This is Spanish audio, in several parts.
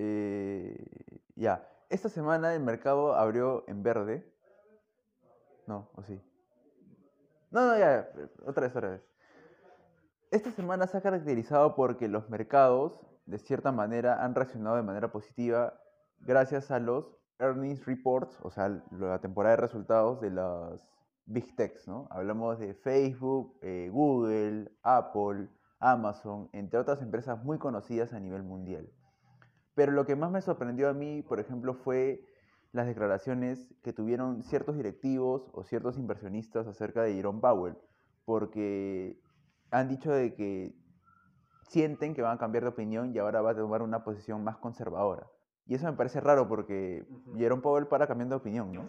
Eh, ya, esta semana el mercado abrió en verde. No, o sí. No, no, ya, otra vez, otra vez. Esta semana se ha caracterizado porque los mercados, de cierta manera, han reaccionado de manera positiva gracias a los earnings reports, o sea, la temporada de resultados de las big techs, ¿no? Hablamos de Facebook, eh, Google, Apple, Amazon, entre otras empresas muy conocidas a nivel mundial. Pero lo que más me sorprendió a mí, por ejemplo, fue las declaraciones que tuvieron ciertos directivos o ciertos inversionistas acerca de Jerome Powell, porque han dicho de que sienten que van a cambiar de opinión y ahora va a tomar una posición más conservadora. Y eso me parece raro porque Jerome Powell para cambiando de opinión, ¿no?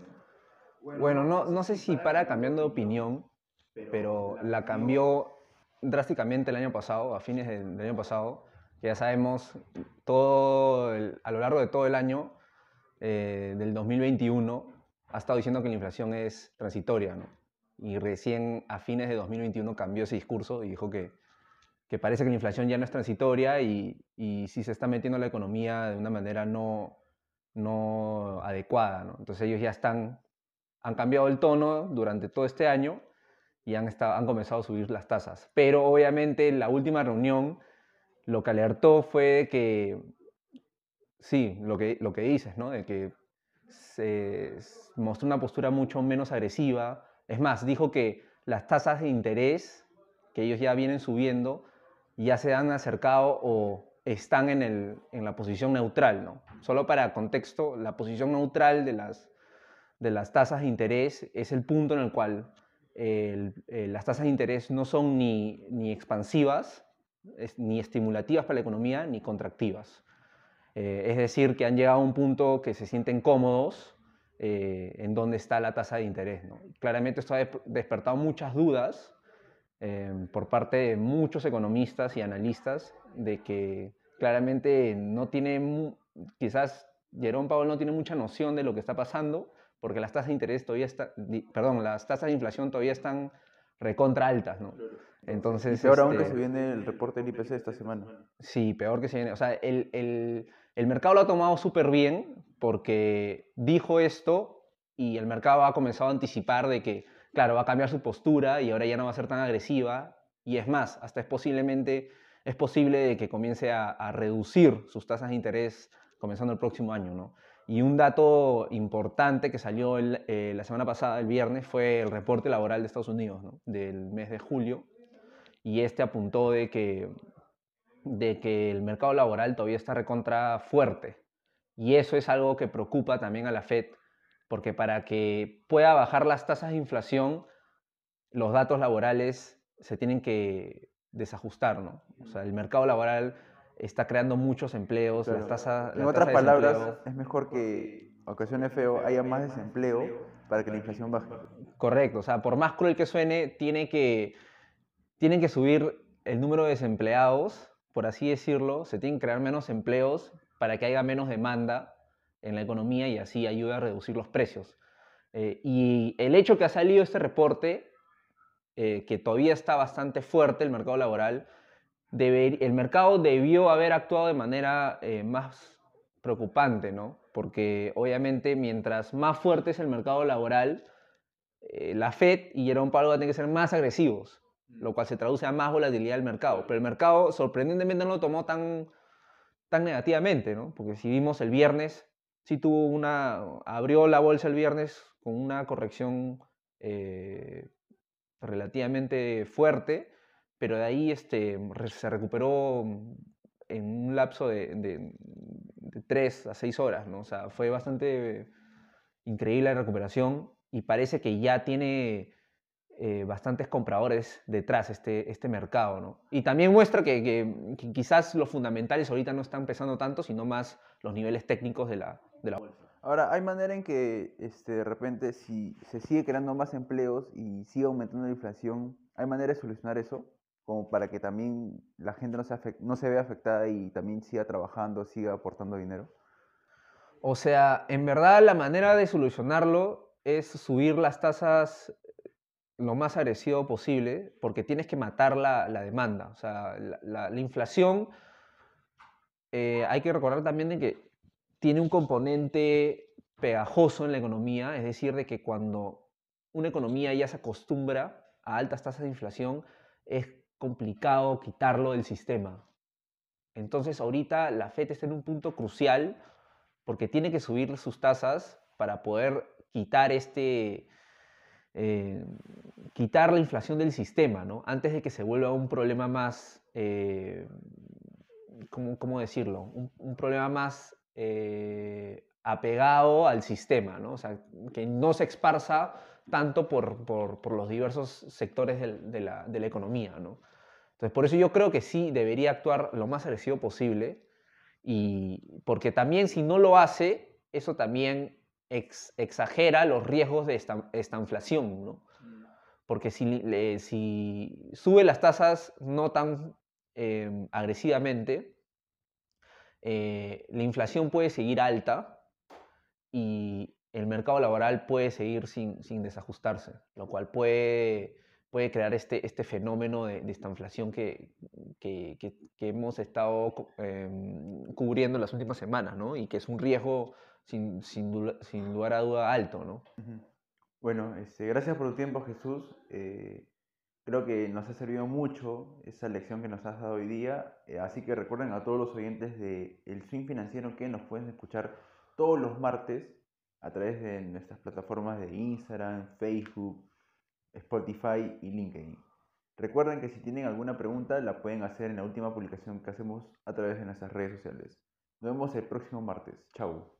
Bueno, no, no sé si para cambiando de opinión, pero la cambió drásticamente el año pasado, a fines del, año pasado. Ya sabemos, todo a lo largo de todo el año eh, del 2021 ha estado diciendo que la inflación es transitoria, ¿no? Y recién a fines de 2021 cambió ese discurso y dijo que, que parece que la inflación ya no es transitoria y, y si se está metiendo la economía de una manera no, no adecuada. ¿no? Entonces ellos ya están, han cambiado el tono durante todo este año y han, estado, han comenzado a subir las tasas. Pero obviamente la última reunión lo que alertó fue que, sí, lo que, lo que dices, ¿no? de que se mostró una postura mucho menos agresiva. Es más, dijo que las tasas de interés que ellos ya vienen subiendo ya se han acercado o están en, el, en la posición neutral. ¿no? Solo para contexto, la posición neutral de las, de las tasas de interés es el punto en el cual eh, las tasas de interés no son ni, ni expansivas, ni estimulativas para la economía, ni contractivas. Eh, es decir, que han llegado a un punto que se sienten cómodos eh, en dónde está la tasa de interés. Claramente esto ha despertado muchas dudas Em, por parte de muchos economistas y analistas de que claramente no tiene, quizás Jerón Powell no tiene mucha noción de lo que está pasando, porque las tasas de interés todavía están, perdón, las tasas de inflación todavía están recontra altas, ¿no? Entonces, y peor aún que este se viene el reporte del IPC esta semana. Sí, peor que se viene. O sea, el, el, el mercado lo ha tomado súper bien porque dijo esto y el mercado ha comenzado a anticipar de que claro, va a cambiar su postura y ahora ya no va a ser tan agresiva. Y es más, hasta es posiblemente, es posible que comience a, reducir sus tasas de interés comenzando el próximo año, ¿no? Y un dato importante que salió eh, la semana pasada, el viernes, fue el reporte laboral de Estados Unidos. Del mes de julio. Y este apuntó de que, de que el mercado laboral todavía está recontra fuerte. Y eso es algo que preocupa también a la Fed, porque para que pueda bajar las tasas de inflación, los datos laborales se tienen que desajustar, ¿no? O sea, el mercado laboral está creando muchos empleos, las tasas... En otras palabras, es mejor que, ocasione feo, haya más desempleo para que la inflación baje. Correcto, o sea, por más cruel que suene, tiene que, tienen que subir el número de desempleados, por así decirlo, se tienen que crear menos empleos para que haya menos demanda en la economía y así ayuda a reducir los precios. Eh, y el hecho que ha salido este reporte, eh, que todavía está bastante fuerte el mercado laboral, el mercado debió haber actuado de manera eh, más preocupante, ¿no? Porque obviamente mientras más fuerte es el mercado laboral, la Fed y Jerome Powell tener que ser más agresivos, mm. lo cual se traduce a más volatilidad del mercado. Pero el mercado sorprendentemente no lo tomó tan, tan negativamente, ¿no? Porque si vimos el viernes, sí tuvo una, abrió la bolsa el viernes con una corrección eh, relativamente fuerte, pero de ahí este, se recuperó en un lapso de, de, 3 a 6 horas, ¿no? O sea, fue bastante increíble la recuperación y parece que ya tiene eh, bastantes compradores detrás este, este mercado, ¿no? Y también muestra que, que, quizás los fundamentales ahorita no están pesando tanto, sino más los niveles técnicos de la, de la bolsa. Ahora, ¿hay manera en que este, de repente si se sigue creando más empleos y sigue aumentando la inflación, ¿hay manera de solucionar eso? Como para que también la gente no se, no se vea afectada y también siga trabajando, siga aportando dinero. O sea, en verdad la manera de solucionarlo es subir las tasas lo más agresivo posible porque tienes que matar la, la demanda. O sea, la, la inflación eh, hay que recordar también de que tiene un componente pegajoso en la economía, es decir, de que cuando una economía ya se acostumbra a altas tasas de inflación, es complicado quitarlo del sistema. Entonces ahorita la FED está en un punto crucial porque tiene que subir sus tasas para poder quitar este, eh, quitar la inflación del sistema, ¿no? Antes de que se vuelva un problema más, eh, ¿cómo, decirlo? Un, problema más eh, apegado al sistema, ¿no? O sea, que no se esparza tanto por, por, los diversos sectores de, la, de, la, economía, ¿no? Entonces, por eso yo creo que sí debería actuar lo más agresivo posible y porque también si no lo hace, eso también exagera los riesgos de esta, inflación, ¿no? Mm. Porque si, si, sube las tasas no tan em, agresivamente, eh, la inflación puede seguir alta y el mercado laboral puede seguir sin, sin desajustarse, lo cual puede, puede crear este, este fenómeno de, esta inflación que, que, que, hemos estado em, cubriendo en las últimas semanas, ¿no? Y que es un riesgo sin, sin, sin lugar a duda alto, ¿no? Bueno, este, gracias por tu tiempo, Jesús. Eh, creo que nos ha servido mucho esa lección que nos has dado hoy día. Eh, así que recuerden a todos los oyentes de El Swing Financiero que nos pueden escuchar todos los martes a través de nuestras plataformas de Instagram, Facebook, Spotify y LinkedIn. Recuerden que si tienen alguna pregunta la pueden hacer en la última publicación que hacemos a través de nuestras redes sociales. Nos vemos el próximo martes. Chao.